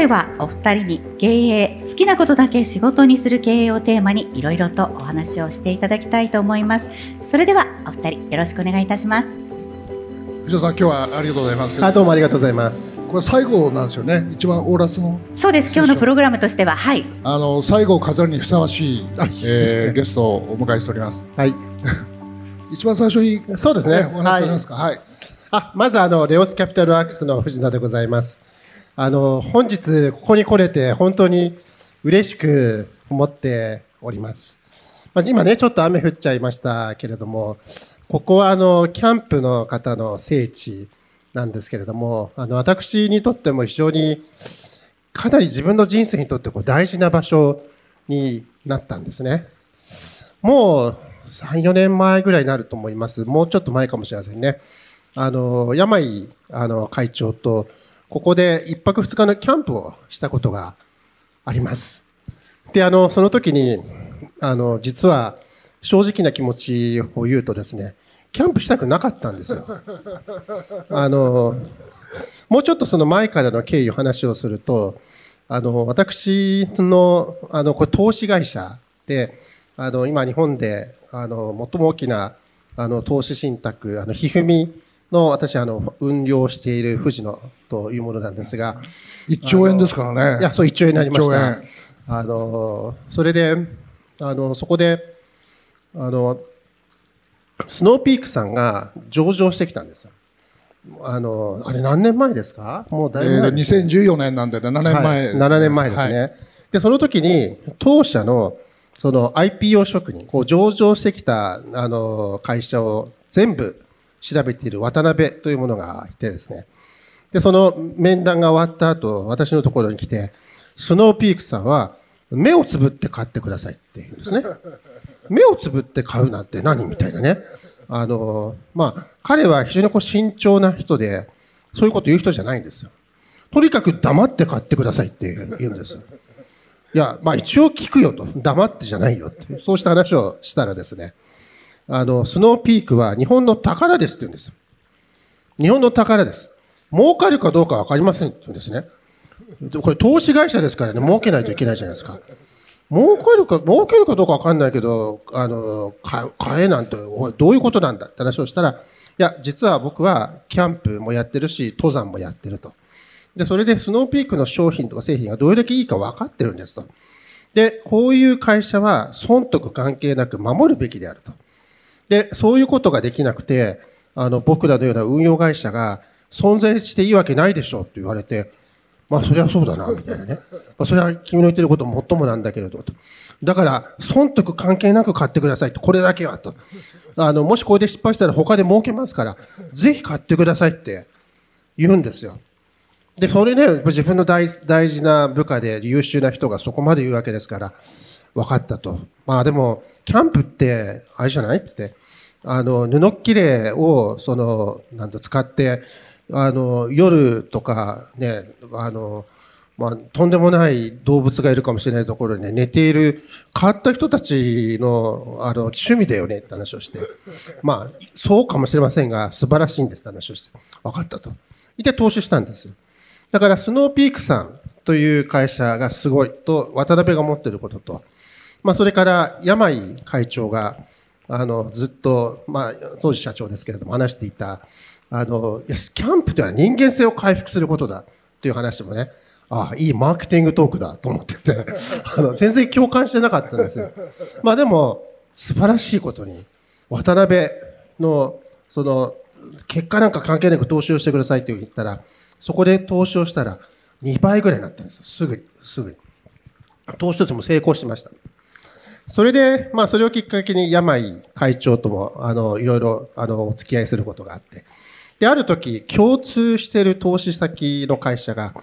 回はお二人に経営好きなことだけ仕事にする経営をテーマにいろいろとお話をしていただきたいと思います。それではお二人よろしくお願いいたします。藤田さん今日はありがとうございます。あどうもありがとうございます。これ最後なんですよね。一番オーラスの？そうです。今日のプログラムとしてははい。あの最後を飾るにふさわしい、えー、ゲストをお迎えしております。はい。一番最初にそうですね。お話しされますか？はい、はい、あまずあのレオスキャピタルワークスの藤田でございますあの本日ここに来れて本当に嬉しく思っております。まあ、今ねちょっと雨降っちゃいましたけれどもここはあのキャンプの方の聖地なんですけれどもあの私にとっても非常にかなり自分の人生にとってこう大事な場所になったんですね。もう3、4年前ぐらいになると思います。もうちょっと前かもしれませんね。あの、山井あの会長とここで一泊二日のキャンプをしたことがあります。で、あの、その時に、あの、実は正直な気持ちを言うとですね、キャンプしたくなかったんですよ。あの、もうちょっとその前からの経緯を話をすると、あの、私の、あの、これ投資会社で、あの、今日本で、あの、最も大きな、あの、投資信託、あの、ひふみの私あの運用している富士野というものなんですが。1兆円ですからね。いやそう1兆円になりました。あのそれであのそこであのスノーピークさんが上場してきたんですよ。あのあれ何年前ですか？もうだいぶ、えー、2014年なんで7年前、はい、7年前ですね、はい、でその時に当社のその IPO 職人こう上場してきたあの会社を全部調べている渡辺というものがいてですね。で、その面談が終わった後、私のところに来て、スノーピークさんは、目をつぶって買ってくださいって言うんですね。目をつぶって買うなんて何みたいなね。あの、まあ、彼は非常にこう慎重な人で、そういうこと言う人じゃないんですよ。とにかく黙って買ってくださいって言うんですよ。いや、まあ一応聞くよと。黙ってじゃないよって。そうした話をしたらですね。あの、スノーピークは日本の宝ですって言うんです。日本の宝です。儲かるかどうかわかりませんって言うんですね。これ投資会社ですからね、儲けないといけないじゃないですか。儲かるか、儲けるかどうかわかんないけど、あの、買えなんて、どういうことなんだって話をしたら、いや、実は僕はキャンプもやってるし、登山もやってると。で、それでスノーピークの商品とか製品がどれだけいいか分かってるんですと。で、こういう会社は損得関係なく守るべきであると。で、そういうことができなくて、あの、僕らのような運用会社が存在していいわけないでしょって言われて、まあ、それはそうだな、みたいなね。まあ、それは君の言ってることもっともなんだけれど、と。だから、損得関係なく買ってくださいと、これだけは、と。あの、もしこれで失敗したら他で儲けますから、ぜひ買ってくださいって言うんですよ。で、それね、自分の大大事な部下で優秀な人がそこまで言うわけですから、分かったと。まあでも、キャンプって、あれじゃないって。あの、布切れを、その、なんと使って、あの、夜とかね、あの、まあ、とんでもない動物がいるかもしれないところにね、寝ている変わった人たちの、あの、趣味だよねって話をして、まあ、そうかもしれませんが、素晴らしいんですって話をして、分かったと。で、投資したんです。だから、スノーピークさんという会社がすごいと、渡辺が持っていることと、まあ、それから山井会長が、あの、ずっと、まあ、当時社長ですけれども話していた、あのいや、キャンプというのは人間性を回復することだという話もね、ああ、いいマーケティングトークだと思ってて、あの、全然共感してなかったんですよ。まあでも、素晴らしいことに、渡辺の、その、結果なんか関係なく投資をしてくださいって言ったら、そこで投資をしたら、2倍ぐらいになったんです。すぐ、すぐ。投資としても成功しました。それで、まあ、それをきっかけに山井会長とも、あの、いろいろ、あの、お付き合いすることがあって。で、ある時、共通している投資先の会社が、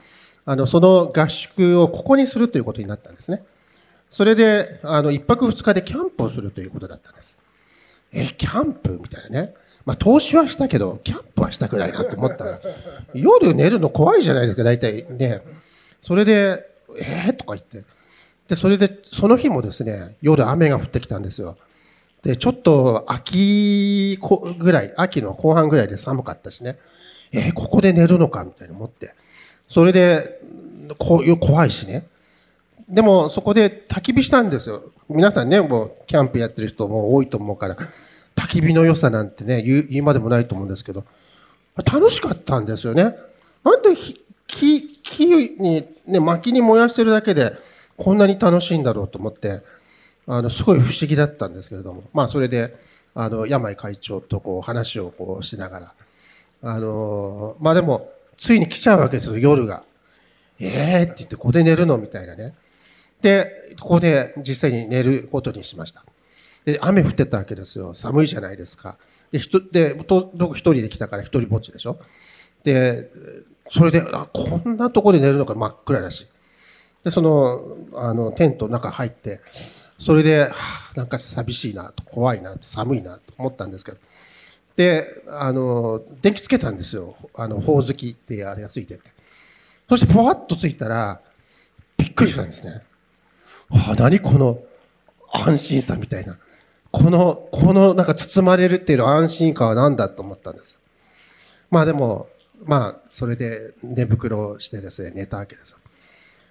あの、その合宿をここにするということになったんですね。それで、あの、一泊二日でキャンプをするということだったんです。え、キャンプみたいなね。まあ、投資はしたけど、キャンプはしたくないなと思った、夜寝るの怖いじゃないですか、大体ね。それで、えー、とか言って。で、それで、その日もですね、夜雨が降ってきたんですよ。で、ちょっと秋ぐらい、秋の後半ぐらいで寒かったしね、えー、ここで寝るのかみたいに思って。それで、こういう怖いしね。でもそこで焚き火したんですよ。皆さんね、もうキャンプやってる人も多いと思うから、焚き火の良さなんてね、言う言うまでもないと思うんですけど、楽しかったんですよね。なんで木、木に、ね、薪に燃やしてるだけでこんなに楽しいんだろうと思って、あの、すごい不思議だったんですけれども、まあそれで、あの、山井会長とこう話をこうしながら、あの、まあでも、ついに来ちゃうわけですよ、夜が。ええー、って言って、ここで寝るのみたいなね。で、ここで実際に寝ることにしました。で、雨降ってたわけですよ。寒いじゃないですか。で、ひと、で、僕一人で来たから一人ぼっちでしょ。で、それで、あ、こんなとこで寝るのか真っ暗だし。で、その、あの、テントの中入って、それで、なんか寂しいなと、怖いなと、寒いなと思ったんですけど。で、あの、電気つけたんですよ。あの、ほおずきってあれがついてて。そして、ぽわっとついたら、びっくりしたんですね。何この安心さみたいな。この、このなんか包まれるっていうの安心感は何だと思ったんです。まあでも、まあ、それで寝袋をしてですね、寝たわけです。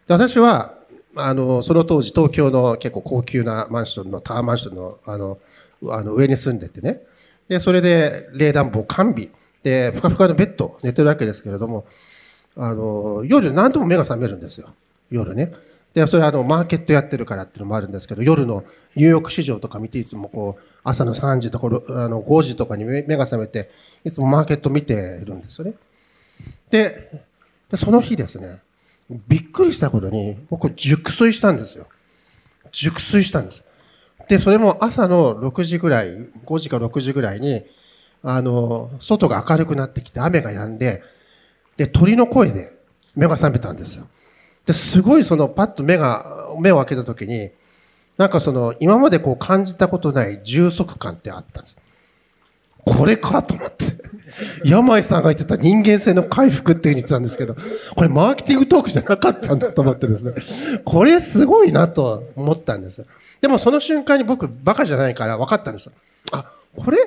で私は、あの、その当時東京の結構高級なマンションの、タワーマンションの、あの、あの上に住んでてね。で、それで冷暖房完備。で、ふかふかのベッド寝てるわけですけれども、あの、夜何度も目が覚めるんですよ。夜ね。で、それはあの、マーケットやってるからっていうのもあるんですけど、夜のニューヨーク市場とか見て、いつもこう、朝の3時とか、あの、5時とかに目が覚めて、いつもマーケット見てるんですよね。でその日ですね、びっくりしたことに、僕、熟睡したんですよ。熟睡したんです。で、それも朝の6時ぐらい、5時か6時ぐらいに、あの、外が明るくなってきて、雨が止んで、で、鳥の声で目が覚めたんですよ。で、すごいそのパッと目が、目を開けた時に、なんかその今までこう感じたことない充足感ってあったんです。これかと思って。山井さんが言ってた人間性の回復って言ってたんですけど、これマーケティングトークじゃなかったんだと思ってですね。これすごいなと思ったんです。でもその瞬間に僕バカじゃないから分かったんです。あ、これ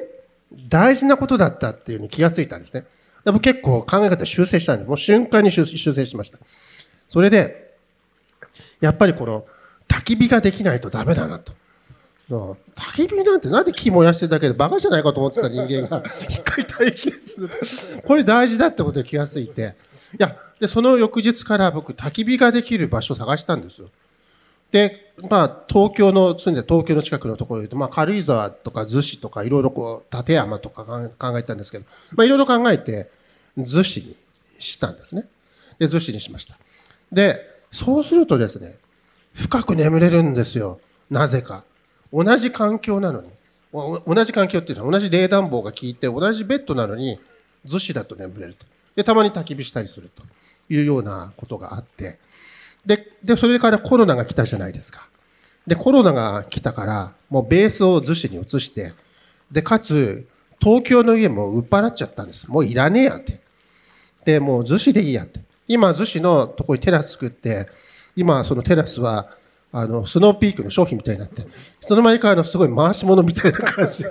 大事なことだったっていうに気がついたんですね。でも結構考え方修正したんです。もう瞬間に修正しました。それで、やっぱりこの焚き火ができないとダメだなと。焚き火なんてなんで木燃やしてるだけでバカじゃないかと思ってた人間が 一回体験する。これ大事だってことに気がついて。いや、で、その翌日から僕焚き火ができる場所を探したんですよ。で、まあ、東京の、住んで東京の近くのところで言うと、まあ、軽井沢とか逗子とか、いろいろこう、立山とか考えたんですけど、まあ、いろいろ考えて、逗子にしたんですね。で、逗子にしました。で、そうするとですね、深く眠れるんですよ。なぜか。同じ環境なのに。同じ環境っていうのは同じ冷暖房が効いて同じベッドなのに逗子だと眠れると。で、たまに焚き火したりするというようなことがあって。で、で、それからコロナが来たじゃないですか。で、コロナが来たから、もうベースを逗子に移して、で、かつ、東京の家も売っ払っちゃったんです。もういらねえやって。で、もう逗子でいいやって。今、逗子のとこにテラス作って、今、そのテラスは、あの、スノーピークの商品みたいになって、その前からのすごい回し物みたいな感じで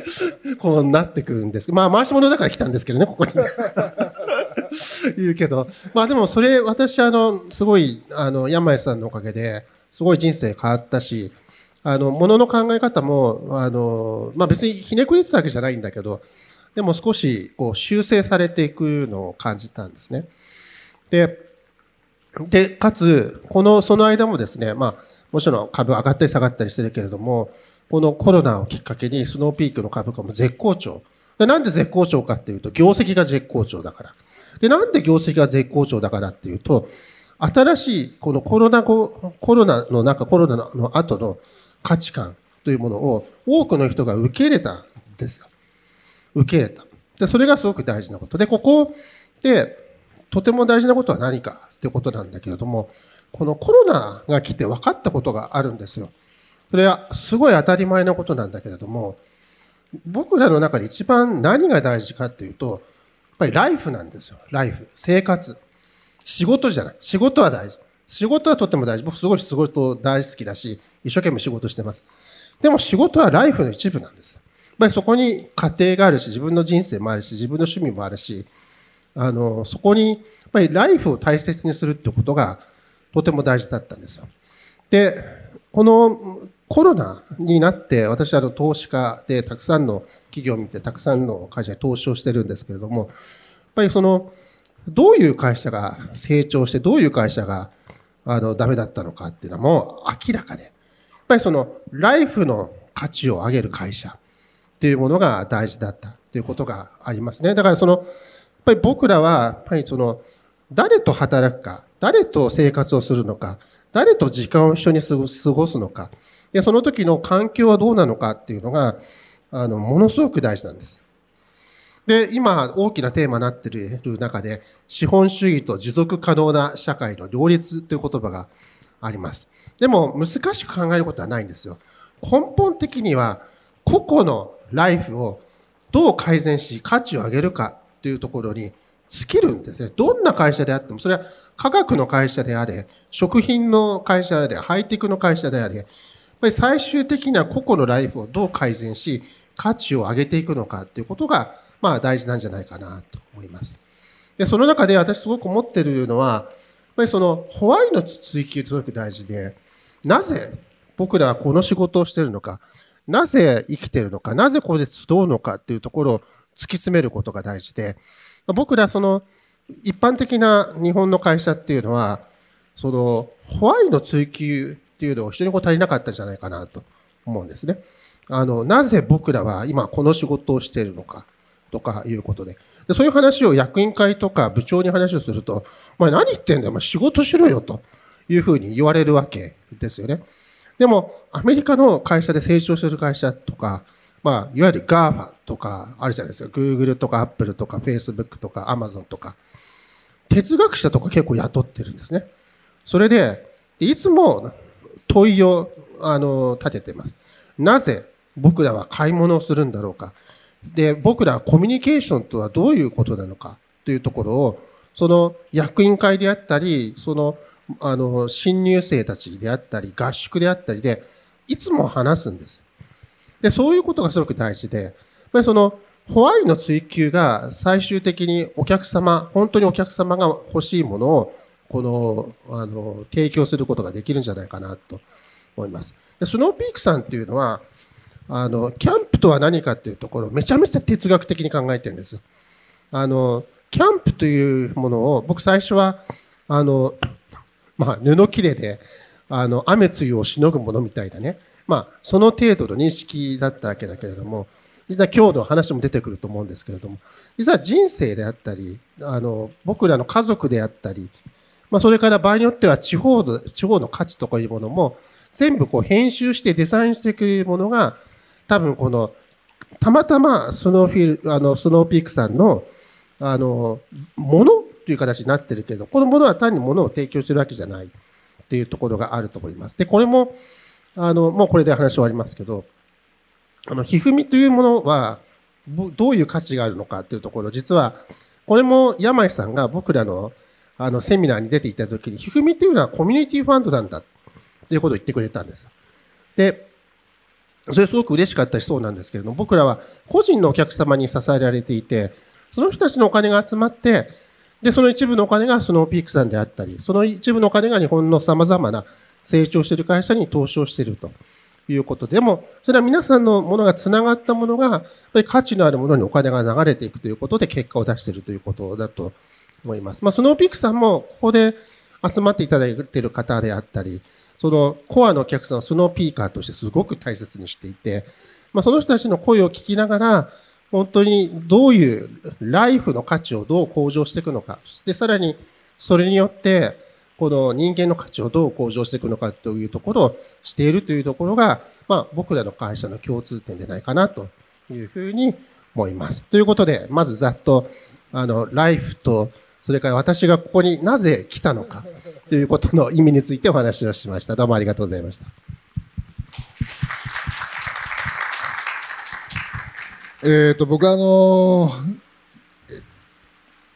こうなってくるんです。まあ、回し物だから来たんですけどね、ここに 言うけど。まあでも、それ、私、あの、すごい、あの、山井さんのおかげで、すごい人生変わったし、あの、ものの考え方も、あの、まあ別にひねくれてたわけじゃないんだけど、でも少し、こう、修正されていくのを感じたんですね。で、で、かつ、この、その間もですね、まあ、もちろん株上がったり下がったりしてるけれども、このコロナをきっかけにスノーピークの株価も絶好調。でなんで絶好調かっていうと、業績が絶好調だから。で、なんで業績が絶好調だからっていうと、新しい、このコロナ後、コロナの中、コロナの後の価値観というものを多くの人が受け入れたんですよ。受け入れた。で、それがすごく大事なこと。で、ここで、とても大事なことは何かってことなんだけれども、このコロナが来て分かったことがあるんですよ。それはすごい当たり前のことなんだけれども、僕らの中で一番何が大事かっていうと、やっぱりライフなんですよ。ライフ。生活。仕事じゃない。仕事は大事。仕事はとっても大事。僕すごい仕事大好きだし、一生懸命仕事してます。でも仕事はライフの一部なんです。やっぱりそこに家庭があるし、自分の人生もあるし、自分の趣味もあるし、あのそこにやっぱりライフを大切にするってことがとても大事だったんですよ。でこのコロナになって私は投資家でたくさんの企業を見てたくさんの会社に投資をしてるんですけれどもやっぱりそのどういう会社が成長してどういう会社があのダメだったのかっていうのはもう明らかでやっぱりそのライフの価値を上げる会社っていうものが大事だったということがありますねだからそのっぱり僕らはやっぱりその誰と働くか誰と生活をするのか誰と時間を一緒に過ごすのかで、その時の環境はどうなのかっていうのが、あの、ものすごく大事なんです。で、今、大きなテーマになっている中で、資本主義と持続可能な社会の両立という言葉があります。でも、難しく考えることはないんですよ。根本的には、個々のライフをどう改善し、価値を上げるかというところに尽きるんですね。どんな会社であっても、それは科学の会社であれ、食品の会社であれ、ハイテクの会社であれ、やっぱり最終的には個々のライフをどう改善し、価値を上げていくのかっていうことが、まあ大事なんじゃないかなと思います。で、その中で私すごく思ってるのは、やっぱりそのホワイト追求ってすごく大事で、なぜ僕らはこの仕事をしてるのか、なぜ生きてるのか、なぜここで集うのかっていうところを突き詰めることが大事で、僕らその一般的な日本の会社っていうのは、そのホワイト追求っていうのを非常にこう足りなかったんじゃないかなと思うんですね。あの、なぜ僕らは今この仕事をしているのかとかいうことで。でそういう話を役員会とか部長に話をすると、お前何言ってんだよ、お前仕事しろよというふうに言われるわけですよね。でも、アメリカの会社で成長してる会社とか、まあ、いわゆる GAFA とかあるじゃないですか。Google とか Apple とか Facebook とか Amazon とか。哲学者とか結構雇ってるんですね。それで、いつも問いをあの立ててます。なぜ僕らは買い物をするんだろうか。で、僕らはコミュニケーションとはどういうことなのかというところを、その役員会であったり、その、あの、新入生たちであったり、合宿であったりで、いつも話すんです。で、そういうことがすごく大事で、やっぱりその、ホワイの追求が最終的にお客様、本当にお客様が欲しいものをこの、あの、提供することができるんじゃないかなと思います。でスノーピークさんっていうのは、あの、キャンプとは何かっていうところをめちゃめちゃ哲学的に考えてるんです。あの、キャンプというものを、僕最初は、あの、まあ、布切れで、あの、雨露をしのぐものみたいなね、まあ、その程度の認識だったわけだけれども、実は今日の話も出てくると思うんですけれども、実は人生であったり、あの、僕らの家族であったり、まあ、それから場合によっては地方の、地方の価値とかいうものも、全部こう編集してデザインしていくものが、多分この、たまたまスノーフィール、あの、スノーピークさんの、あの、ものという形になってるけど、このものは単にものを提供してるわけじゃないっていうところがあると思います。で、これも、あの、もうこれで話終わりますけど、あの、ひふみというものは、どういう価値があるのかっていうところ、実は、これも山井さんが僕らのあの、セミナーに出ていた時に、ひふみっていうのはコミュニティファンドなんだっていうことを言ってくれたんです。で、それすごく嬉しかったしそうなんですけれども、僕らは個人のお客様に支えられていて、その人たちのお金が集まって、で、その一部のお金がスノーピークさんであったり、その一部のお金が日本の様々な成長している会社に投資をしているということでも、それは皆さんのものが繋がったものが、やっぱり価値のあるものにお金が流れていくということで結果を出しているということだと思います。まあ、スノーピークさんもここで集まっていただいている方であったり、そのコアのお客さんをスノーピーカーとしてすごく大切にしていて、まあ、その人たちの声を聞きながら、本当にどういうライフの価値をどう向上していくのか、そしてさらにそれによって、この人間の価値をどう向上していくのかというところをしているというところが、まあ、僕らの会社の共通点でないかなというふうに思います。ということで、まずざっと、あの、ライフとそれから私がここになぜ来たのかということの意味についてお話をしました。どうもありがとうございました。えっ、と、僕はあのー、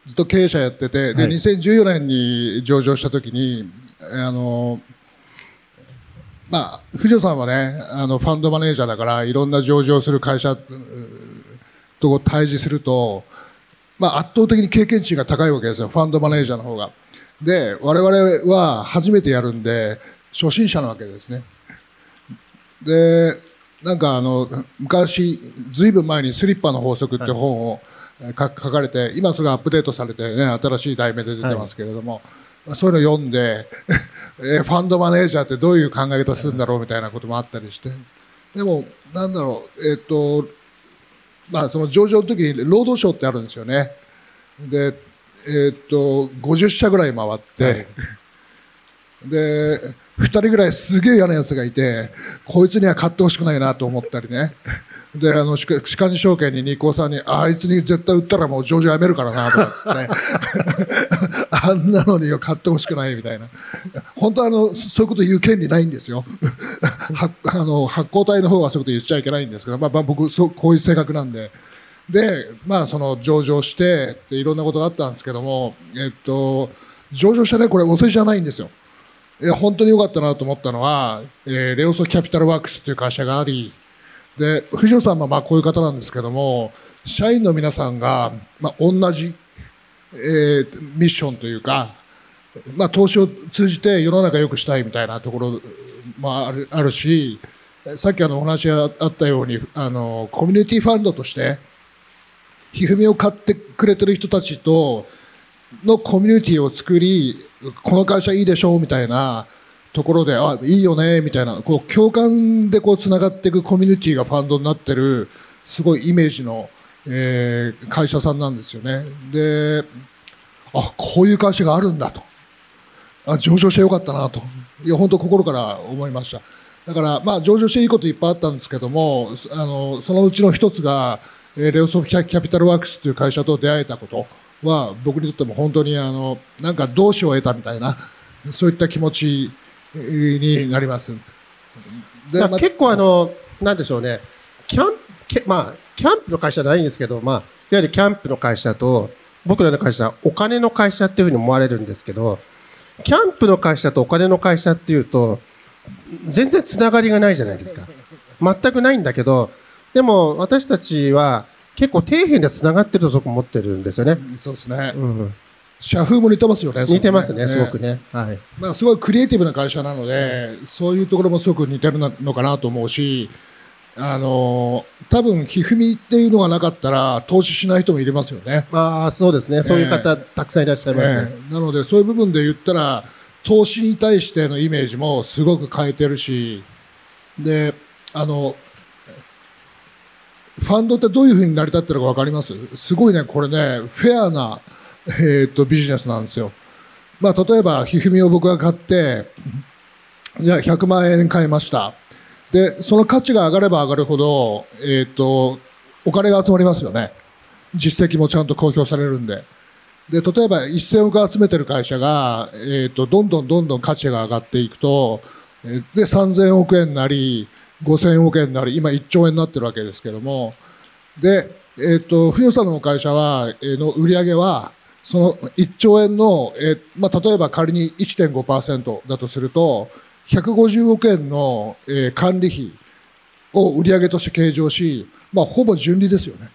ずっと経営者やってて、で、はい、2014年に上場したときに、あのー、まあ、藤野さんはね、あの、ファンドマネージャーだから、いろんな上場する会社と対峙すると、まあ、圧倒的に経験値が高いわけですよ、ファンドマネージャーの方が。で、我々は初めてやるんで、初心者なわけですね。で、なんかあの、昔、ずいぶん前にスリッパの法則って本を書かれて、今それがアップデートされてね、新しい題名で出てますけれども、そういうの読んで、えファンドマネージャーってどういう考え方するんだろうみたいなこともあったりして。でも、なんだろう、えっ、と、まあ、その上場の時に労働省ってあるんですよね。で、えっ、と、50社ぐらい回って、で、2人ぐらいすげえ嫌なやつがいて、こいつには買ってほしくないなと思ったりね。で、あの、歯科に証券にニコさんに、あいつに絶対売ったらもう上場やめるからな、とかつって、あんなのに買ってほしくないみたいな。本当はあの、そういうこと言う権利ないんですよ。はあの、発行体の方はそういうこと言っちゃいけないんですけど、まあ、まあ、僕、そう、こういう性格なんで。で、まあ、その、上場して、いろんなことがあったんですけども、えっと、上場してね、これお世辞じゃないんですよ。いや、本当に良かったなと思ったのは、えー、レオソキャピタルワークスという会社があり、で、藤野さんはまあこういう方なんですけども、社員の皆さんが、まあ、同じ、えー、ミッションというか、まあ、投資を通じて世の中良くしたいみたいなところもあるあるし、さっきあのお話があったように、あの、コミュニティファンドとして、ひふみを買ってくれてる人たちとのコミュニティを作り、この会社いいでしょうみたいなところで、あ、いいよね、みたいな、こう、共感でこう、繋がっていくコミュニティがファンドになってる、すごいイメージの、えー、会社さんなんですよね。で、あ、こういう会社があるんだと。あ、上場してよかったなと。いや、本当心から思いました。だから、まあ、上場していいこといっぱいあったんですけども、あの、そのうちの一つが、え、レオソフキャピタルワークスという会社と出会えたことは、僕にとっても本当に、あの、なんか同志を得たみたいな、そういった気持ちになります。で結構あの、なんでしょうね、キャンプ、まあ、キャンプの会社じゃないんですけど、まあ、いわゆるキャンプの会社と、僕らの会社はお金の会社っていうふうに思われるんですけど、キャンプの会社とお金の会社っていうと、全然つながりがないじゃないですか。全くないんだけど、でも私たちは結構底辺でつながってると僕思ってるんですよね。そうですね。うん社風も似てますよね。似てますね、すごくね。はい。まあ、すごいクリエイティブな会社なので、そういうところもすごく似てるのかなと思うし、あの多分ひふみっていうのがなかったら投資しない人もいれますよね。ああ、そうですね。そういう方、たくさんいらっしゃいますね、えー、なので、そういう部分で言ったら、投資に対してのイメージもすごく変えてるし、で、あの、ファンドってどういうふうに成り立ってるか分かります？すごいね、これね、フェアな、えー、っとビジネスなんですよ。まあ、例えば、ひふみを僕が買って、いや、100万円買いました。で、その価値が上がれば上がるほど、えー、っと、お金が集まりますよね。実績もちゃんと公表されるんで。で、例えば1000億集めてる会社が、えー、と、どんどんどんどん価値が上がっていくと、で、3000億円なり、5000億円なり、今1兆円になってるわけですけども、で、えっ、と、藤野さんの会社は、えー、の売り上げは、その1兆円の、えー、まあ、例えば仮に1.5%だとすると、150億円の、えー、管理費を売上として計上し、まあ、ほぼ純利ですよね。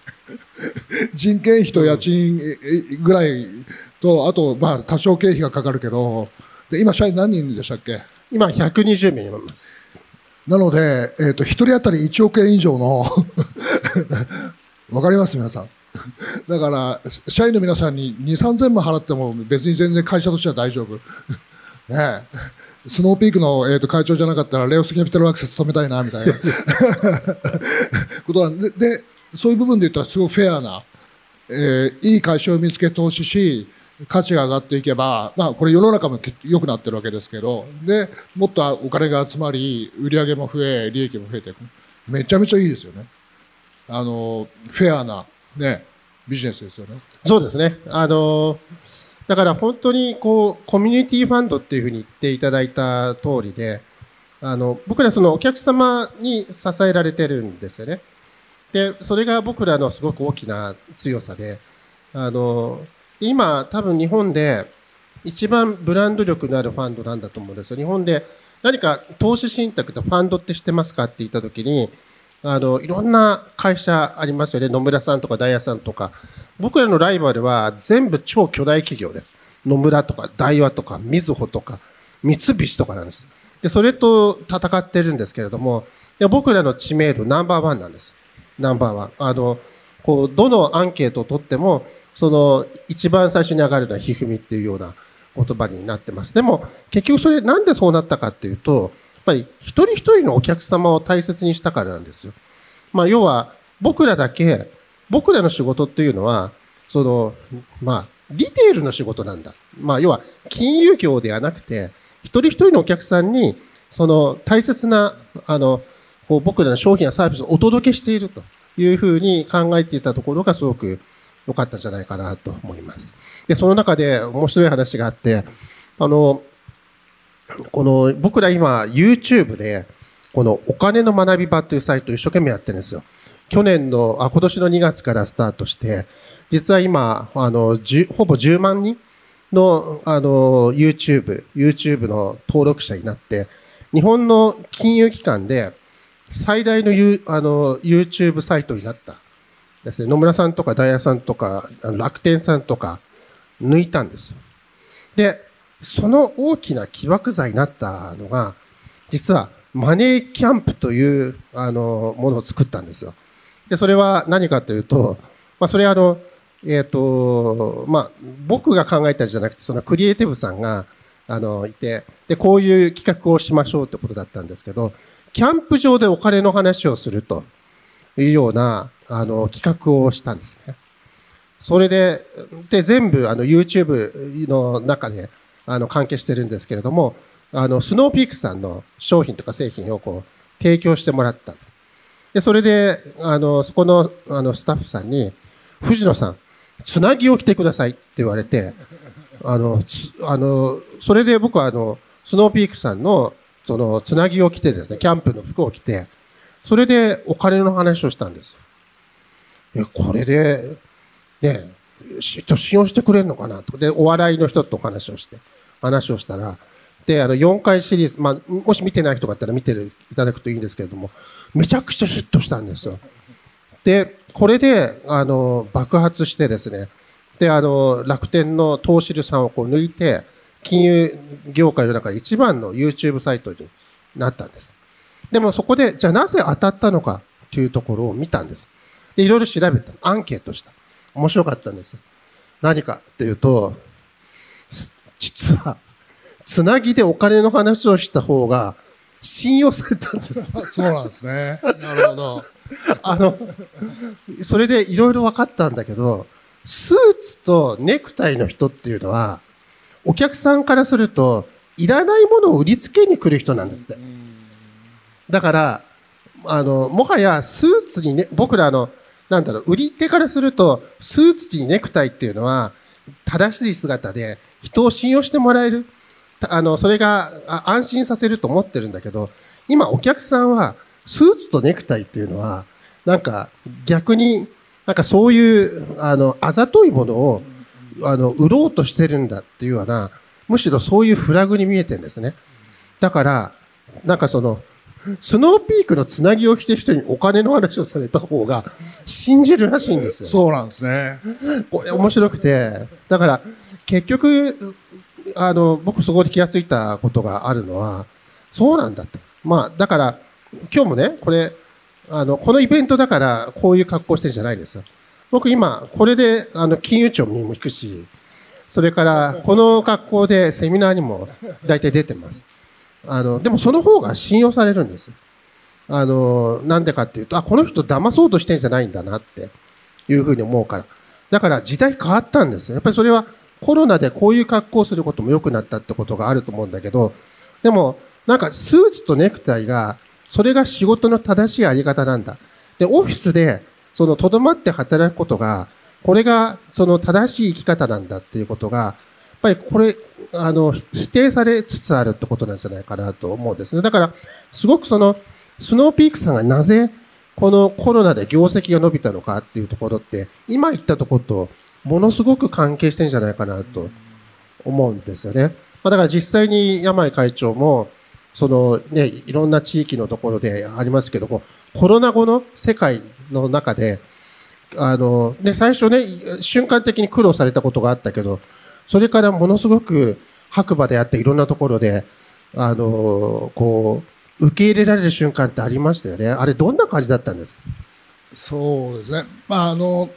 人件費と家賃ぐらいと、あと、まあ、多少経費がかかるけど、で今、社員何人でしたっけ？今、120名います。なので、えっ、ー、と、一人当たり1億円以上の わかります？皆さん。だから、社員の皆さんに2、3000万払っても別に全然会社としては大丈夫。ねスノーピークの、えーと、会長じゃなかったら、レオスキャピタルワークス勤めたいな、みたいなことなんでで、そういう部分で言ったらすごくフェアな、えー、いい会社を見つけ投資し、価値が上がっていけば、まあ、これ世の中も良くなってるわけですけど、で、もっとお金が集まり、売り上げも増え、利益も増えていく。めちゃめちゃいいですよね。あの、フェアな、ね、ビジネスですよね。そうですね。あの、だから本当にこう、コミュニティファンドっていうふうに言っていただいた通りで、あの、僕らそのお客様に支えられてるんですよね。で、それが僕らのすごく大きな強さで、あの、今多分日本で一番ブランド力のあるファンドなんだと思うんですよ。日本で何か投資信託とファンドって知ってますかって言った時に、あの、いろんな会社ありますよね。野村さんとかダイヤさんとか。僕らのライバルは全部超巨大企業です。野村とかダイワとかみずほとか三菱とかなんです。で、それと戦ってるんですけれども、いや僕らの知名度ナンバーワンなんです。ナンバーワン。あの、こう、どのアンケートを取っても、その、一番最初に上がるのはひふみっていうような言葉になってます。でも、結局それなんでそうなったかっていうと、っぱり一人一人のお客様を大切にしたからなんですよ。まあ、要は、僕らだけ、僕らの仕事っていうのは、その、まあ、リテールの仕事なんだ。まあ、要は、金融業ではなくて、一人一人のお客さんに、その大切な、あの、こう僕らの商品やサービスをお届けしているというふうに考えていたところがすごく良かったんじゃないかなと思います。で、その中で面白い話があって、あの、この僕ら今 YouTube でこのお金の学び場というサイトを一生懸命やってるんですよ。去年の、あ、今年の2月からスタートして、実は今、あの、ほぼ10万人の、あの、YouTube、YouTube の登録者になって、日本の金融機関で最大のあの YouTube サイトになったですね。野村さんとかダイヤさんとか楽天さんとか抜いたんです。で、その大きな起爆剤になったのが、実はマネーキャンプというあのものを作ったんですよ。で、それは何かというと、まあ、それあの、えっ、ー、と、まあ、僕が考えたんじゃなくて、そのクリエイティブさんが、あの、いて、で、こういう企画をしましょうってことだったんですけど、キャンプ場でお金の話をするというような、あの、企画をしたんですね。それで、で、全部、あの、YouTube の中で、あの関係してるんですけれども、あのスノーピークさんの商品とか製品をこう提供してもらったんです。で、それで、あの、そこのあのスタッフさんに、藤野さん、つなぎを着てくださいって言われて、あの、あの、それで僕はあの、スノーピークさんの、その、つなぎを着てですね、キャンプの服を着て、それでお金の話をしたんですよ。これで、ね、信用してくれるのかなと。で、お笑いの人とお話をして。話をしたら、で、あの、4回シリーズ、まあ、もし見てない人があったら見ていただくといいんですけれども、めちゃくちゃヒットしたんですよ。で、これで、あの、爆発してですね、で、あの、楽天の投資流さんをこう抜いて、金融業界の中で一番の YouTube サイトになったんです。でもそこで、じゃあなぜ当たったのかというところを見たんです。で、いろいろ調べた。アンケートした。面白かったんです。何かというと、実は、つなぎでお金の話をした方が信用されたんです。そうなんですね。なるほど。あの、それでいろいろ分かったんだけど、スーツとネクタイの人っていうのは、お客さんからすると、いらないものを売りつけに来る人なんですね。だから、あの、もはやスーツにね、僕らの、なんだろう、売り手からすると、スーツにネクタイっていうのは、正しい姿で、人を信用してもらえる。あの、それが安心させると思ってるんだけど、今お客さんはスーツとネクタイっていうのは、なんか逆に、なんかそういう、あの、あざといものを、あの、売ろうとしてるんだっていうような、むしろそういうフラグに見えてるんですね。だから、なんかその、スノーピークのつなぎを着てる人にお金の話をされた方が信じるらしいんですよ。そうなんですね。これ面白くて、だから結局、あの、僕そこで気がついたことがあるのは、そうなんだと。まあ、だから、今日もね、これ、あの、このイベントだからこういう格好してるんじゃないですよ。僕今、これで、あの、金融庁にも行くし、それから、この格好でセミナーにも大体出てます。あの、でもその方が信用されるんです。あの、なんでかっていうと、あ、この人騙そうとしてんじゃないんだなっていうふうに思うから。だから時代変わったんです。やっぱりそれはコロナでこういう格好をすることも良くなったってことがあると思うんだけど、でも、なんかスーツとネクタイが、それが仕事の正しいあり方なんだ。で、オフィスで、その、とどまって働くことが、これが、その正しい生き方なんだっていうことが、やっぱりこれ、あの、否定されつつあるってことなんじゃないかなと思うんですね。だから、すごくその、スノーピークさんがなぜ、このコロナで業績が伸びたのかっていうところって、今言ったところとものすごく関係してるんじゃないかなと思うんですよね。まあ、だから実際に山井会長も、そのね、いろんな地域のところでありますけども、コロナ後の世界の中で、あの、ね、最初ね、瞬間的に苦労されたことがあったけど、それからものすごく白馬であっていろんなところで、あの、こう、受け入れられる瞬間ってありましたよね。あれどんな感じだったんですか？そうですね。まあ、あの、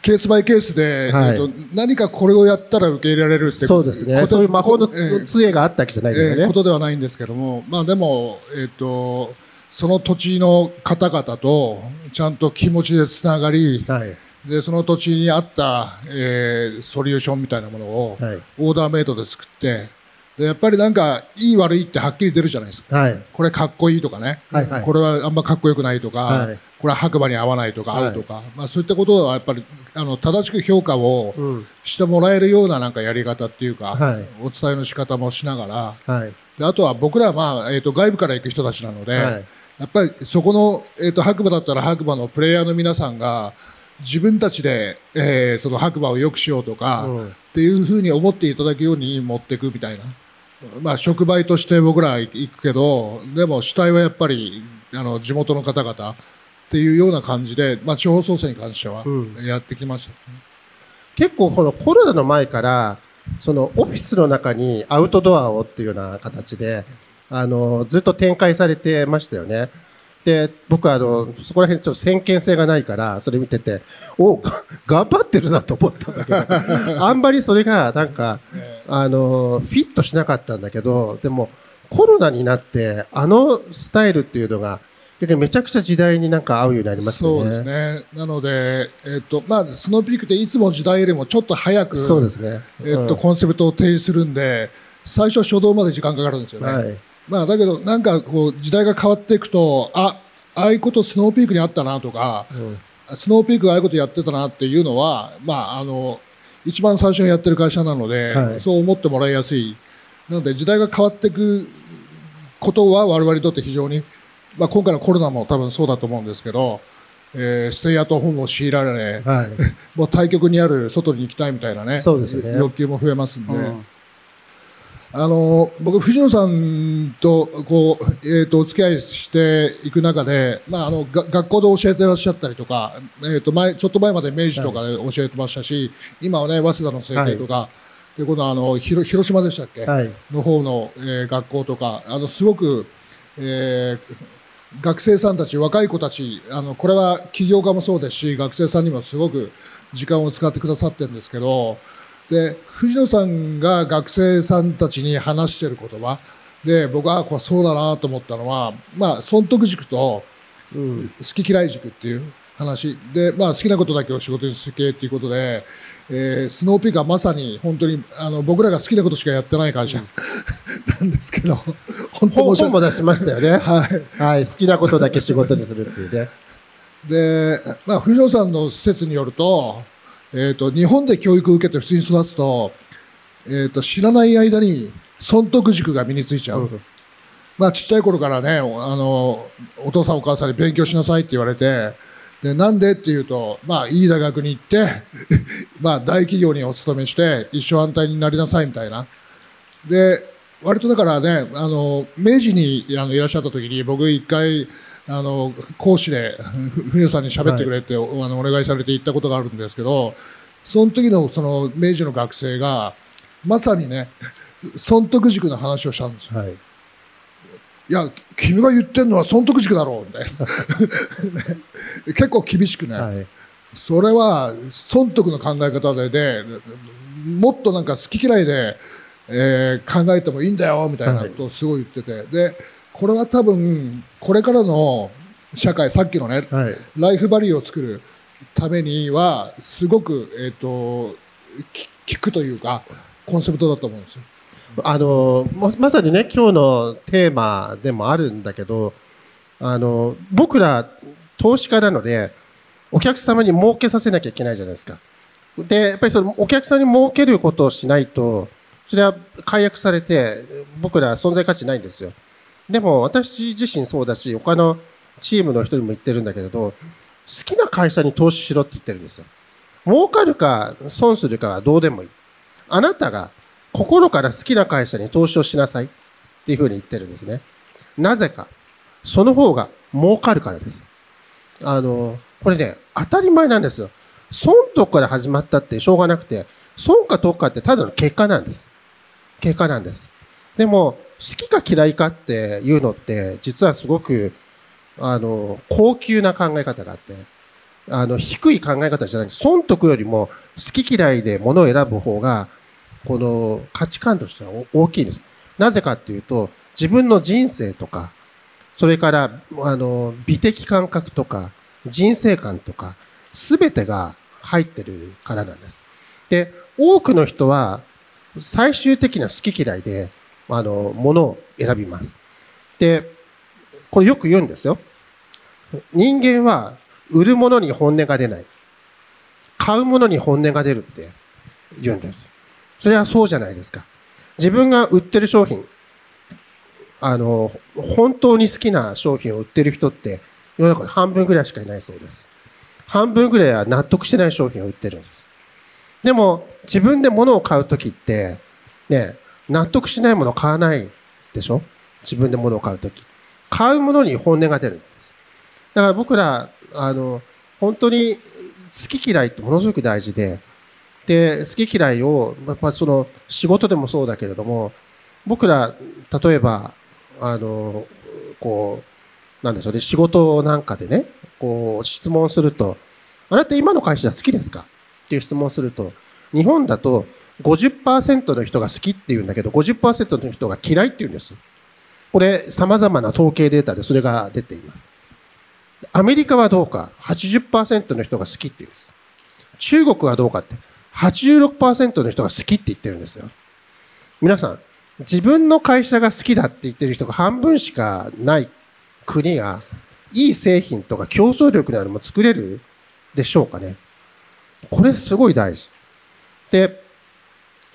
ケースバイケースで、はいえっと何かこれをやったら受け入れられるってそうですね。そういう魔法のええ杖があったわけじゃないですよね。えーことではないんですけども、まあでも、えっ、と、その土地の方々とちゃんと気持ちでつながり、はい。で、その土地に合った、えーソリューションみたいなものをはいオーダーメイドで作って、で、やっぱりなんか、いい悪いってはっきり出るじゃないですか。はい。これかっこいいとかね、はいはいこれはあんまかっこよくないとか、はいこれは白馬に合わないとか、はい合うとか、まあそういったことはやっぱり、あの、正しく評価をうん。してもらえるようななんかやり方っていうか、はいお伝えの仕方もしながら、はい。であとは僕らは、まあえー、と外部から行く人たちなので、はいやっぱりそこの、えー、と白馬だったら白馬のプレイヤーの皆さんが自分たちで、えーその白馬を良くしようとか、うん。っていうふうに思っていただくように持っていくみたいな、まあ、触媒として僕らは行くけどでも主体はやっぱりあの地元の方々っていうような感じで、まあ、地方創生に関してはうん。やってきました、結構このコロナの前から、そのオフィスの中にアウトドアをっていうような形で、あの、ずっと展開されてましたよね。で、僕はあの、そこら辺ちょっと先見性がないから、それ見てて、おが頑張ってるなと思ったんだけど、あんまりそれがなんか、あの、フィットしなかったんだけど、でもコロナになって、あのスタイルっていうのが、めちゃくちゃ時代になんか合うようになりますよね。そうですね。なので、えっとまあ、スノーピークっていつも時代よりもちょっと早くそうですね。えっとうん。コンセプトを提示するんで最初初動まで時間かかるんですよね、はいまあ、だけどなんかこう時代が変わっていくとあああいうことスノーピークにあったなとか、スノーピークがああいうことやってたなっていうのは、まあ、あの一番最初にやってる会社なので、はい。そう思ってもらいやすい。なので時代が変わっていくことは我々にとって非常に、まあ、今回のコロナも多分そうだと思うんですけど、えーステイアットホームを強いられ、はい。もう対極にある外に行きたいみたいなねそうですね。欲求も増えますんで、うんあの僕、藤野さんとこう、えー、とお付き合いしていく中で、まあ、あのが学校で教えてらっしゃったりとか、えー、と前ちょっと前まで明治とかで教えてましたし、今はね早稲田の成形とか、でこのあの広広島でしたっけ、はい。の方の、えー学校とかあのすごく、えー学生さんたち若い子たちあのこれは起業家もそうですし学生さんにもすごく時間を使ってくださってるんですけどで藤野さんが学生さんたちに話してる言葉で僕はこれそうだなと思ったのは、まあ、損得軸とうん。好き嫌い軸っていう話で、まあ、好きなことだけを仕事にする系っていうことで、えースノーピークはまさに本当にあの僕らが好きなことしかやってない会社 なんですけど本当本も出しましたよね。はいはい。好きなことだけ仕事にするっていうね。で、まあ、藤野さんの施設によると,、えー、と日本で教育を受けて普通に育つと,、えー、と知らない間に損得軸が身についちゃう、うん。まあ、ちっちゃい頃からねおあのお父さんお母さんに勉強しなさいって言われてでなんでっていうと、まあ、いい大学に行って まあ大企業にお勤めして一生安泰になりなさいみたいな。で割とだからねあの明治にあのいらっしゃった時に僕一回あの講師でふ藤野さんに喋ってくれって、おあのお願いされて行ったことがあるんですけどその時のその明治の学生がまさにね損得軸の話をしたんですよ。はい。いや君が言ってるのは損得軸だろうみたいな 結構厳しくね、はい。それは損得の考え方ででもっとなんか好き嫌いで、えー考えてもいいんだよみたいなことをすごい言ってて、でこれは多分これからの社会さっきのね、はい。ライフバリューを作るためにはすごく、えー、とき聞くというかコンセプトだと思うんですよ。あの、ままさにね、今日のテーマでもあるんだけど、あの、僕ら投資家なので、お客様に儲けさせなきゃいけないじゃないですか。で、やっぱりそのお客さんに儲けることをしないと、それは解約されて、僕ら存在価値ないんですよ。でも私自身そうだし、他のチームの人にも言ってるんだけれど、好きな会社に投資しろって言ってるんですよ。儲かるか損するかはどうでもいい。あなたが心から好きな会社に投資をしなさいっていうふうに言ってるんですね。なぜか。その方が儲かるからです。あの、これね、当たり前なんですよ。損得から始まったってしょうがなくて、損か得かってただの結果なんです。結果なんです。でも、好きか嫌いかっていうのって、実はすごく、あの、高級な考え方があって、あの、低い考え方じゃない。損得よりも好き嫌いで物を選ぶ方が、この価値観としては大きいです。なぜかっていうと、自分の人生とか、それから、あの、美的感覚とか、人生観とか、すべてが入ってるからなんです。で、多くの人は、最終的な好き嫌いで、あの、ものを選びます。で、これよく言うんですよ。人間は、売るものに本音が出ない。買うものに本音が出るって言うんです。それはそうじゃないですか。自分が売ってる商品、あの、本当に好きな商品を売ってる人って、世の中に半分ぐらいしかいないそうです。半分ぐらいは納得してない商品を売ってるんです。でも、自分で物を買うときって、ね、納得しないもの買わないでしょ？自分で物を買うとき。買うものに本音が出るんです。だから僕ら、あの、本当に好き嫌いってものすごく大事で、で、好き嫌いを、やっぱその仕事でもそうだけれども、僕ら、例えば、あの、こう、なんでしょうね、仕事なんかでね、こう、質問すると、あなた今の会社好きですか？っていう質問すると、日本だと50%の人が好きって言うんだけど、50%の人が嫌いって言うんです。これ、様々な統計データでそれが出ています。アメリカはどうか、80%の人が好きって言うんです。中国はどうかって、86%の人が好きって言ってるんですよ。皆さん、自分の会社が好きだって言ってる人が半分しかない国が、いい製品とか競争力のあるもの作れるでしょうかね。これすごい大事。で、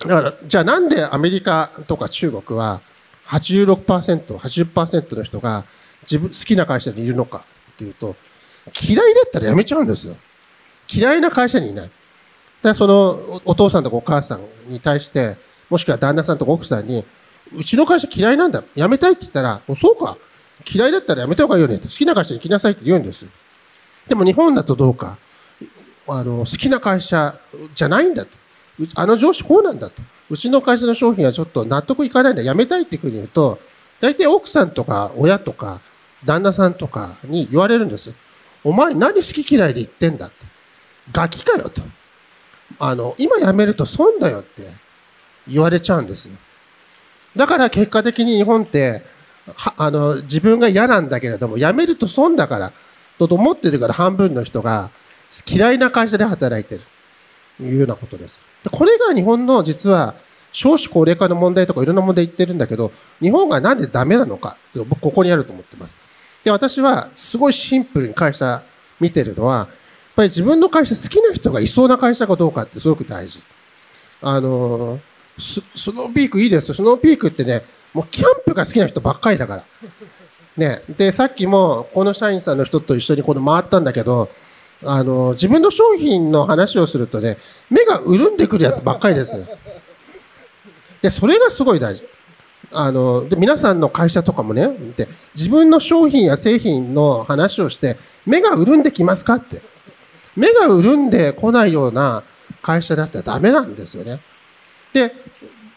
だから、じゃあなんでアメリカとか中国は86%、80%の人が自分好きな会社にいるのかっていうと、嫌いだったら辞めちゃうんですよ。嫌いな会社にいない。だからそのお父さんとかお母さんに対して、もしくは旦那さんとか奥さんに、うちの会社嫌いなんだ。辞めたいって言ったら、そうか。嫌いだったら辞めた方がいいよね。好きな会社行きなさいって言うんです。でも日本だとどうか。あの、好きな会社じゃないんだと。あの上司こうなんだと。うちの会社の商品はちょっと納得いかないんだ。辞めたいっていうふうに言うと、大体奥さんとか親とか旦那さんとかに言われるんです。お前何好き嫌いで言ってんだって。ガキかよと。あの、今辞めると損だよって言われちゃうんですよ。だから結果的に日本って、はあの、自分が嫌なんだけれども、辞めると損だから、と思ってるから半分の人が嫌いな会社で働いてる。いうようなことです。これが日本の実は少子高齢化の問題とかいろんな問題言ってるんだけど、日本がなんでダメなのかって僕ここにあると思ってます。で、私はすごいシンプルに会社見てるのは、やっぱり自分の会社好きな人がいそうな会社かどうかってすごく大事。あの、ススノーピークいいですよ。スノーピークってね、もうキャンプが好きな人ばっかりだから。ね。で、さっきもこの社員さんの人と一緒にこの回ったんだけど、あの、自分の商品の話をするとね、目が潤んでくるやつばっかりです。で、それがすごい大事。あの、で、皆さんの会社とかもね、で自分の商品や製品の話をして、目が潤んできますかって。目が潤んでこないような会社だったらダメなんですよね。で、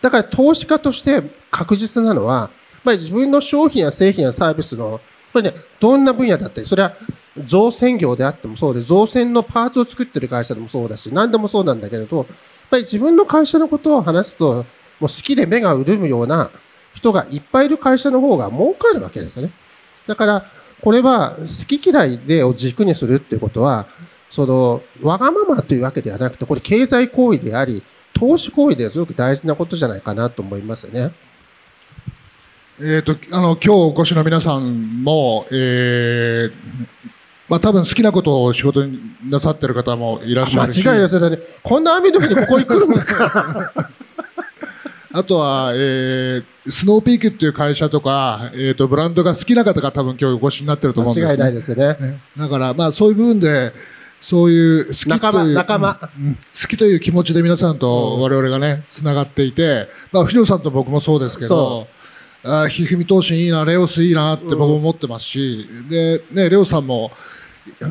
だから投資家として確実なのは、やっぱり自分の商品や製品やサービスの、やっぱりね、どんな分野だったり、それは造船業であってもそうで、造船のパーツを作ってる会社でもそうだし、何でもそうなんだけれど、やっぱり自分の会社のことを話すと、もう好きで目が潤むような人がいっぱいいる会社の方が儲かるわけですよね。だから、これは好き嫌いでを軸にするっていうことは、その、わがままというわけではなくて、これ経済行為であり、投資行為ですごく大事なことじゃないかなと思いますよね。えっ、と、あの、今日お越しの皆さんも、えー、まあ多分好きなことを仕事になさってる方もいらっしゃ間るし。違いですよね。こんな雨の日にここに来るんだから。あとは、えー、スノーピークっていう会社とか、えっ、と、ブランドが好きな方が多分今日お越しになってると思うんです、間違いないですよね。ねだから、まあそういう部分で、そういう好きという仲間仲間うんうん好きという気持ちで皆さんと我々がね、つながっていて、まあ藤野さんと僕もそうですけど、あひふみ投手いいな、レオスいいなって僕も思ってますし、で、ね、レオさんも、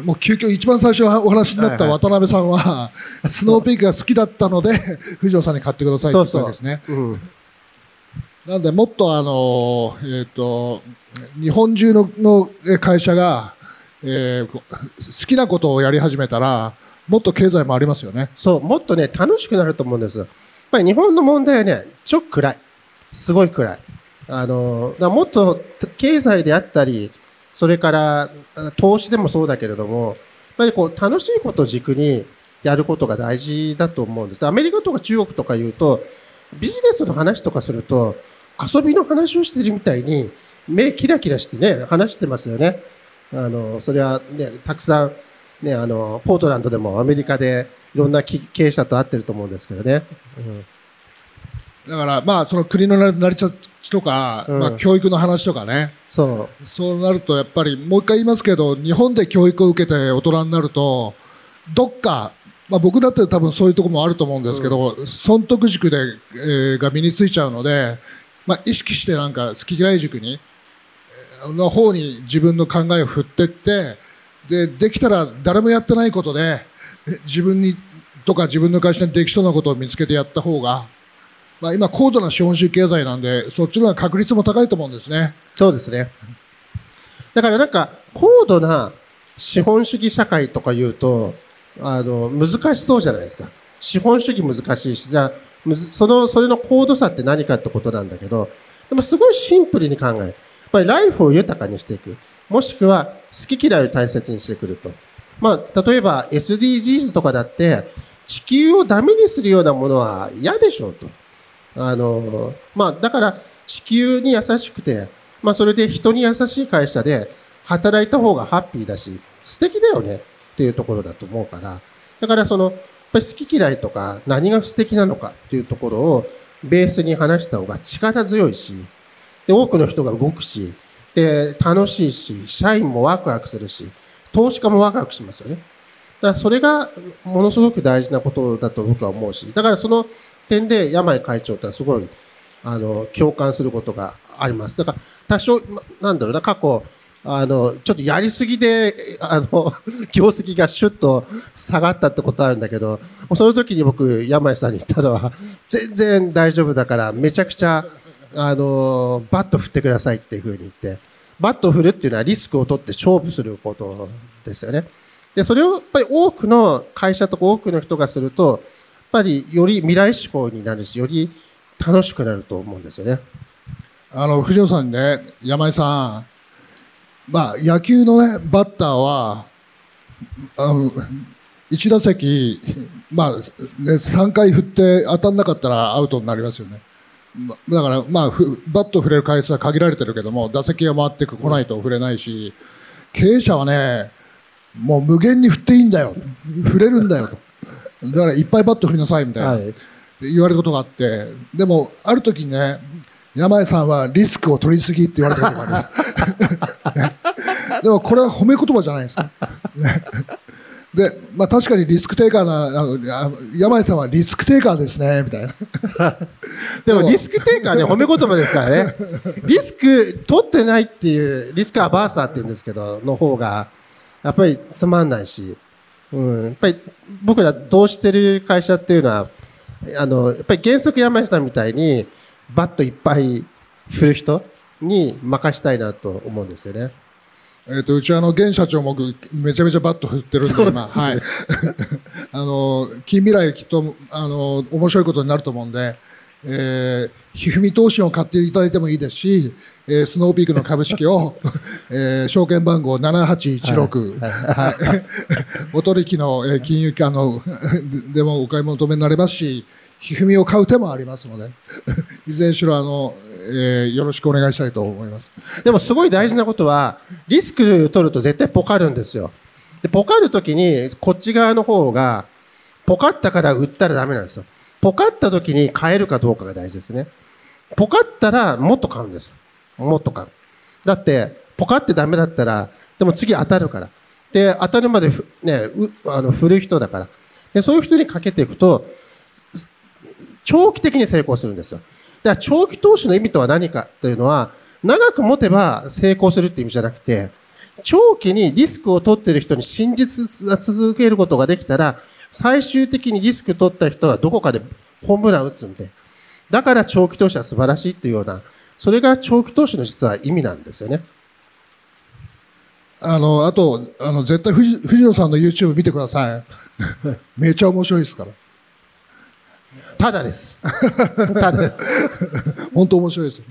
もう究極一番最初お話になった渡辺さんは、スノーピークが好きだったので、藤野さんに買ってくださいって言ったわけですね。うん。なんで、もっとあの、えっ、と、日本中ののえ会社が、えーこ好きなことをやり始めたら、もっと経済もありますよね。そう、もっとね、楽しくなると思うんです。やっぱり日本の問題はね、ちょっと暗い。すごい暗い。あの、だもっと経済であったり、それから投資でもそうだけれども、やっぱりこう楽しいことを軸にやることが大事だと思うんです。アメリカとか中国とか言うと、ビジネスの話とかすると、遊びの話をしてるみたいに、目キラキラしてね、話してますよね。あの、それはね、たくさん、ね、あの、ポートランドでもアメリカでいろんな経営者と会ってると思うんですけどね。だから、まあ、その国の成り立ちとか、うん。まあ、教育の話とかね、そそうなると、やっぱり、もう一回言いますけど、日本で教育を受けて大人になると、どっか、まあ、僕だって多分そういうところもあると思うんですけど、損得軸で、えーが身についちゃうので、まあ、意識してなんか好き嫌い軸に、えーの方に自分の考えを振ってって、で、できたら誰もやってないことで、え自分に、とか自分の会社にできそうなことを見つけてやった方が、まあ、今高度な資本主義経済なんで、そっちの方が確率も高いと思うんですね。そうですね。だからなんか、高度な資本主義社会とか言うと、あの、難しそうじゃないですか。資本主義難しいし、じゃあ、その、それの高度差って何かってことなんだけど、でもすごいシンプルに考える。やっぱりライフを豊かにしていく。もしくは、好き嫌いを大切にしてくると。まあ、例えば SDGs とかだって、地球をダメにするようなものは嫌でしょうと。あの、まあ、だから地球に優しくて、まあ、それで人に優しい会社で働いた方がハッピーだし、素敵だよねっていうところだと思うから、だからその、やっぱり好き嫌いとか何が素敵なのかっていうところをベースに話した方が力強いし、で、多くの人が動くし、で、楽しいし、社員もワクワクするし、投資家もワクワクしますよね。だからそれがものすごく大事なことだと僕は思うし、だからその点で山井会長ってのはすごい、あの、共感することがあります。だから多少、なんだろうな、過去、あの、ちょっとやりすぎで、あの、業績がシュッと下がったってことあるんだけど、その時に僕、山井さんに言ったのは、全然大丈夫だから、めちゃくちゃ、あの、バット振ってくださいっていうふうに言って、バット振るっていうのはリスクを取って勝負することですよね。で、それをやっぱり多くの会社とか多くの人がすると、ぱりより未来志向になるし、より楽しくなると思うんですよね。あの、藤野さんね、山井さん、まあ、野球のね、バッターは、あの、1打席、まあ、ね、3回振って当たんなかったらアウトになりますよね。だから、まあ、バット振れる回数は限られてるけども、打席が回ってこないと振れないし、経営者はね、もう無限に振っていいんだよ。振れるんだよと。だからいっぱいバット振りなさいみたいな。はい言われることがあって、でも、ある時にね、山井さんはリスクを取りすぎって言われたことがあります。ねでも、これは褒め言葉じゃないですか。ねで、まあ確かにリスクテイカーな、あの山井さんはリスクテイカーですね、みたいな。でもリスクテイカーね、褒め言葉ですからね。リスク取ってないっていう、リスクアバーサーって言うんですけど、の方が、やっぱりつまんないし、うん、やっぱり僕ら同してる会社っていうのは、あの、やっぱり原則山井さんみたいに、バットいっぱい振る人に任したいなと思うんですよね。えっ、と、うちはあの、現社長も僕めちゃめちゃバット振ってるんで、今、はい。あの、近未来きっと、あの、面白いことになると思うんで、えー、ひふみ投資を買っていただいてもいいですし、えー、スノーピークの株式を、えー、証券番号7816、はい。お取引の、えー金融機関の でもお買い求めになれますし、ひふみを買う手もありますので、いずれにしろ、あの、えー、よろしくお願いしたいと思います。でもすごい大事なことは、リスク取ると絶対ポカるんですよ。で、ポカるときに、こっち側の方が、ポカったから売ったらダメなんですよ。ポカったときに買えるかどうかが大事ですね。ポカったらもっと買うんです。もっと買う。だって、ポカってダメだったら、でも次当たるから。で、当たるまでね、うあの振る人だから。で、そういう人にかけていくと、長期的に成功するんですよ。だから長期投資の意味とは何かというのは、長く持てば成功するっていう意味じゃなくて、長期にリスクを取っている人に真実続けることができたら、最終的にリスク取った人はどこかでホームラン打つんで、だから長期投資は素晴らしいっていうような、それが長期投資の実は意味なんですよね。あの、あと、あの、絶対藤藤野さんの YouTube 見てください。めちゃ面白いですから。ただです。ただ。本当面白いですよ、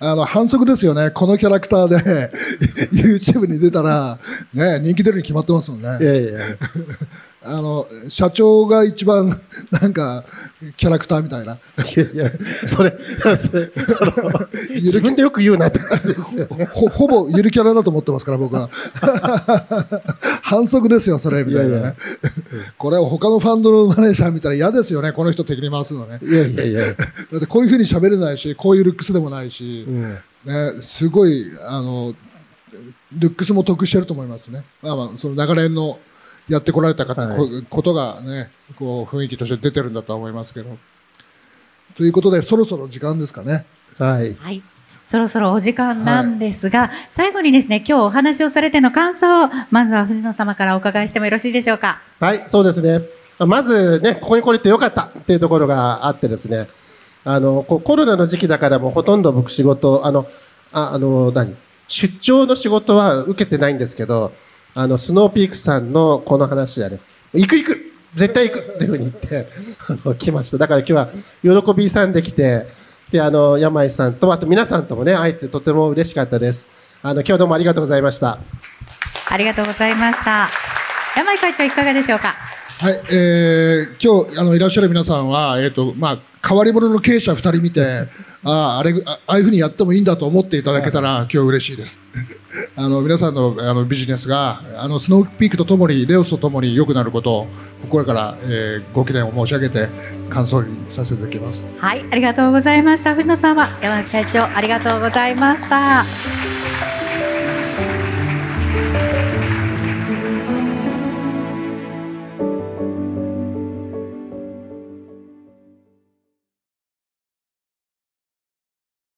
あの、反則ですよね。このキャラクターで YouTube に出たら、ね、人気出るに決まってますもんね。いやいやいやあの、社長が一番、なんか、キャラクターみたいな。いやいや、それ、それ 自分でよく言うなって感じですよね。ほ、ほぼゆるキャラだと思ってますから、僕は。反則ですよ、それ、みたいなね。いやいやこれを他のファンドのマネージャー見たら嫌ですよね、この人敵に回すのね。いやいやいや。だってこういうふうに喋れないし、こういうルックスでもないし、ね、すごい、あの、ルックスも得してると思いますね。まあまあ、その長年のやってこられた方、はいこことがね、こう雰囲気として出てるんだとは思いますけど。ということで、そろそろ時間ですかね。はい。はい。そろそろお時間なんですが、最後にですね、今日お話をされての感想を、まずは藤野様からお伺いしてもよろしいでしょうか。はい、そうですね。まずね、ここに来れてよかったっていうところがあってですね、あの、コロナの時期だからもうほとんど僕仕事、あの、ああの、何？出張の仕事は受けてないんですけど、あの、スノーピークさんのこの話はね、行く行く絶対行くっていうふうに言って、あの、来ました。だから今日は喜びさんで来て、で、あの、山井さんと、あと皆さんともね、会えてとても嬉しかったです。あの、今日はどうもありがとうございました。ありがとうございました。山井会長いかがでしょうか？はい、えー、今日、あの、いらっしゃる皆さんは、えっ、と、まあ、変わり者の経営者二人見て、ああ、あれ、あああいうふうにやってもいいんだと思っていただけたら、今日嬉しいです。あの、皆さんの、あの、ビジネスが、あの、スノーピークとともに、レオスとともに良くなることを、心から、えー、ご記念を申し上げて、感想にさせていただきます。はい、ありがとうございました。藤野さんは山井会長ありがとうございました。